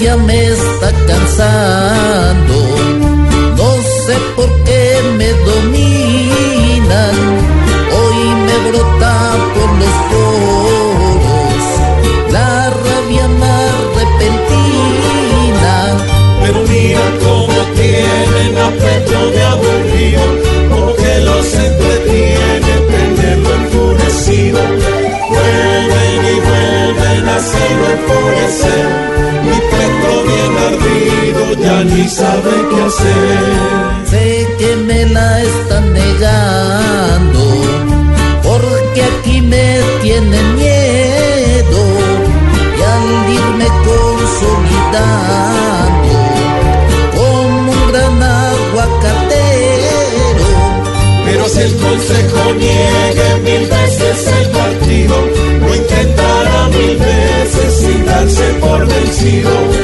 Ya me está cansando. No sé por qué me dominan. Hoy me brota por los poros la rabia más repentina. Pero mira cómo tienen a de aburrido, ni sabe qué hacer. Sé que me la están negando, porque aquí me tienen miedo y al irme consolidando como un gran aguacatero. Pero si el consejo niegue mil veces el partido, lo intentará mil veces sin darse por vencido.